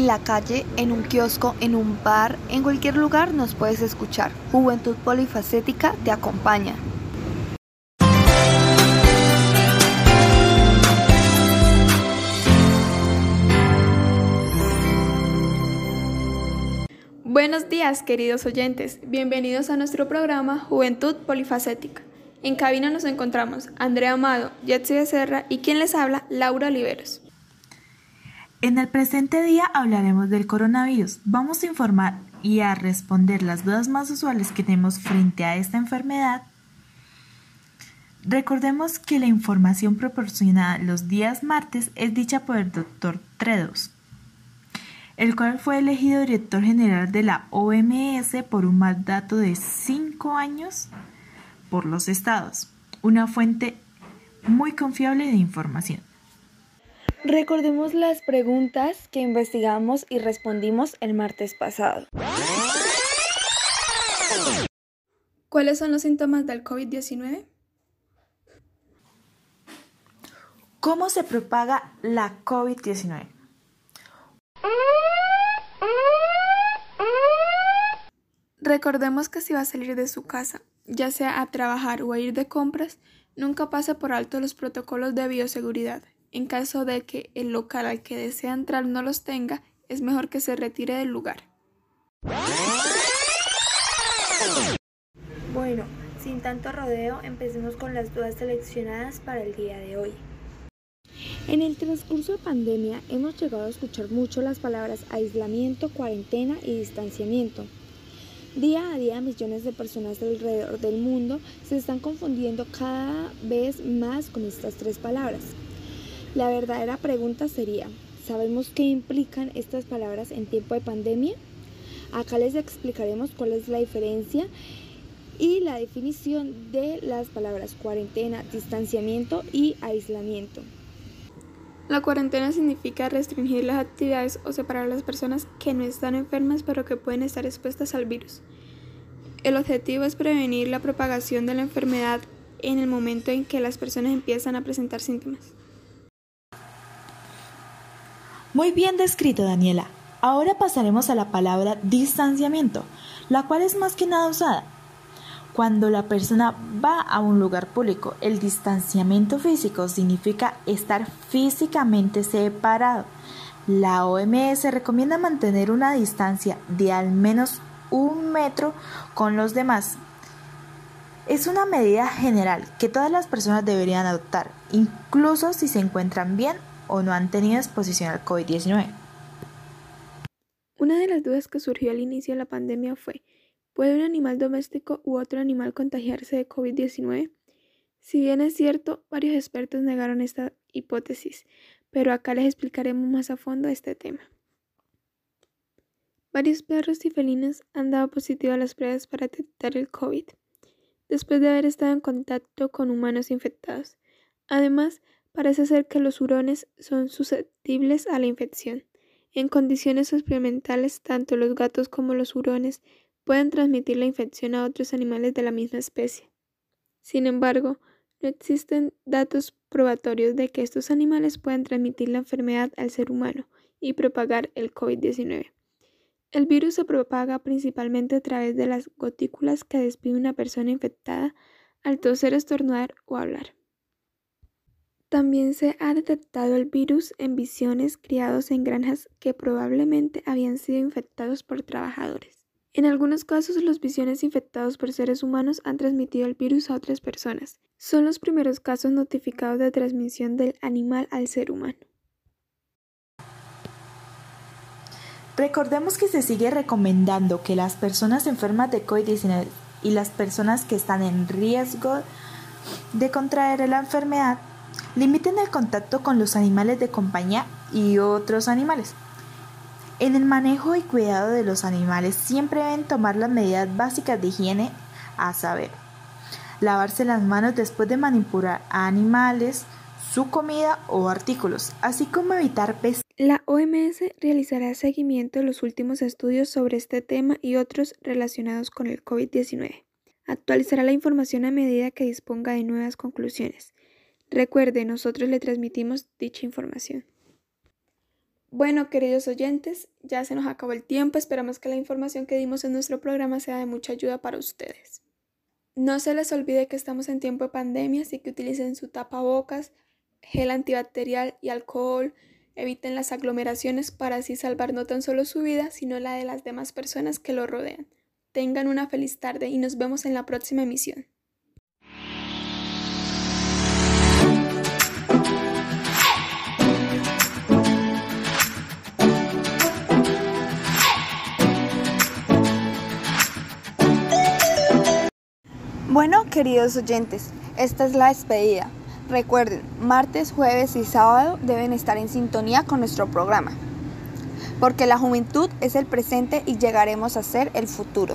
En la calle, en un kiosco, en un bar, en cualquier lugar nos puedes escuchar. Juventud Polifacética te acompaña. Buenos días, queridos oyentes. Bienvenidos a nuestro programa Juventud Polifacética. En cabina nos encontramos Andrea Amado, Jetsi Becerra y quien les habla, Laura Oliveros. En el presente día hablaremos del coronavirus. Vamos a informar y a responder las dudas más usuales que tenemos frente a esta enfermedad. Recordemos que la información proporcionada los días martes es dicha por el doctor Tredos, el cual fue elegido director general de la OMS por un mandato de cinco años por los estados, una fuente muy confiable de información. Recordemos las preguntas que investigamos y respondimos el martes pasado. ¿Cuáles son los síntomas del COVID-19? ¿Cómo se propaga la COVID-19? Recordemos que si va a salir de su casa, ya sea a trabajar o a ir de compras, nunca pase por alto los protocolos de bioseguridad en caso de que el local al que desea entrar no los tenga, es mejor que se retire del lugar. Bueno, sin tanto rodeo, empecemos con las dudas seleccionadas para el día de hoy. En el transcurso de pandemia hemos llegado a escuchar mucho las palabras aislamiento, cuarentena y distanciamiento. Día a día millones de personas alrededor del mundo se están confundiendo cada vez más con estas tres palabras. La verdadera pregunta sería, ¿sabemos qué implican estas palabras en tiempo de pandemia? Acá les explicaremos cuál es la diferencia y la definición de las palabras cuarentena, distanciamiento y aislamiento. La cuarentena significa restringir las actividades o separar a las personas que no están enfermas pero que pueden estar expuestas al virus. El objetivo es prevenir la propagación de la enfermedad en el momento en que las personas empiezan a presentar síntomas. Muy bien descrito, Daniela. Ahora pasaremos a la palabra distanciamiento, la cual es más que nada usada. Cuando la persona va a un lugar público, el distanciamiento físico significa estar físicamente separado. La OMS recomienda mantener una distancia de al menos un metro con los demás. Es una medida general que todas las personas deberían adoptar, incluso si se encuentran bien o no han tenido exposición al COVID-19. Una de las dudas que surgió al inicio de la pandemia fue, ¿puede un animal doméstico u otro animal contagiarse de COVID-19? Si bien es cierto, varios expertos negaron esta hipótesis, pero acá les explicaremos más a fondo este tema. Varios perros y felinos han dado positivo a las pruebas para detectar el COVID, después de haber estado en contacto con humanos infectados. Además, Parece ser que los hurones son susceptibles a la infección. En condiciones experimentales, tanto los gatos como los hurones pueden transmitir la infección a otros animales de la misma especie. Sin embargo, no existen datos probatorios de que estos animales puedan transmitir la enfermedad al ser humano y propagar el COVID-19. El virus se propaga principalmente a través de las gotículas que despide una persona infectada al toser, estornudar o hablar. También se ha detectado el virus en visiones criados en granjas que probablemente habían sido infectados por trabajadores. En algunos casos, los visiones infectados por seres humanos han transmitido el virus a otras personas. Son los primeros casos notificados de transmisión del animal al ser humano. Recordemos que se sigue recomendando que las personas enfermas de COVID-19 y las personas que están en riesgo de contraer la enfermedad Limiten el contacto con los animales de compañía y otros animales. En el manejo y cuidado de los animales siempre deben tomar las medidas básicas de higiene, a saber, lavarse las manos después de manipular a animales, su comida o artículos, así como evitar pescar. La OMS realizará seguimiento de los últimos estudios sobre este tema y otros relacionados con el COVID-19. Actualizará la información a medida que disponga de nuevas conclusiones. Recuerde, nosotros le transmitimos dicha información. Bueno, queridos oyentes, ya se nos acabó el tiempo. Esperamos que la información que dimos en nuestro programa sea de mucha ayuda para ustedes. No se les olvide que estamos en tiempo de pandemia, así que utilicen su tapabocas, gel antibacterial y alcohol. Eviten las aglomeraciones para así salvar no tan solo su vida, sino la de las demás personas que lo rodean. Tengan una feliz tarde y nos vemos en la próxima emisión. Bueno, queridos oyentes, esta es la despedida. Recuerden, martes, jueves y sábado deben estar en sintonía con nuestro programa, porque la juventud es el presente y llegaremos a ser el futuro.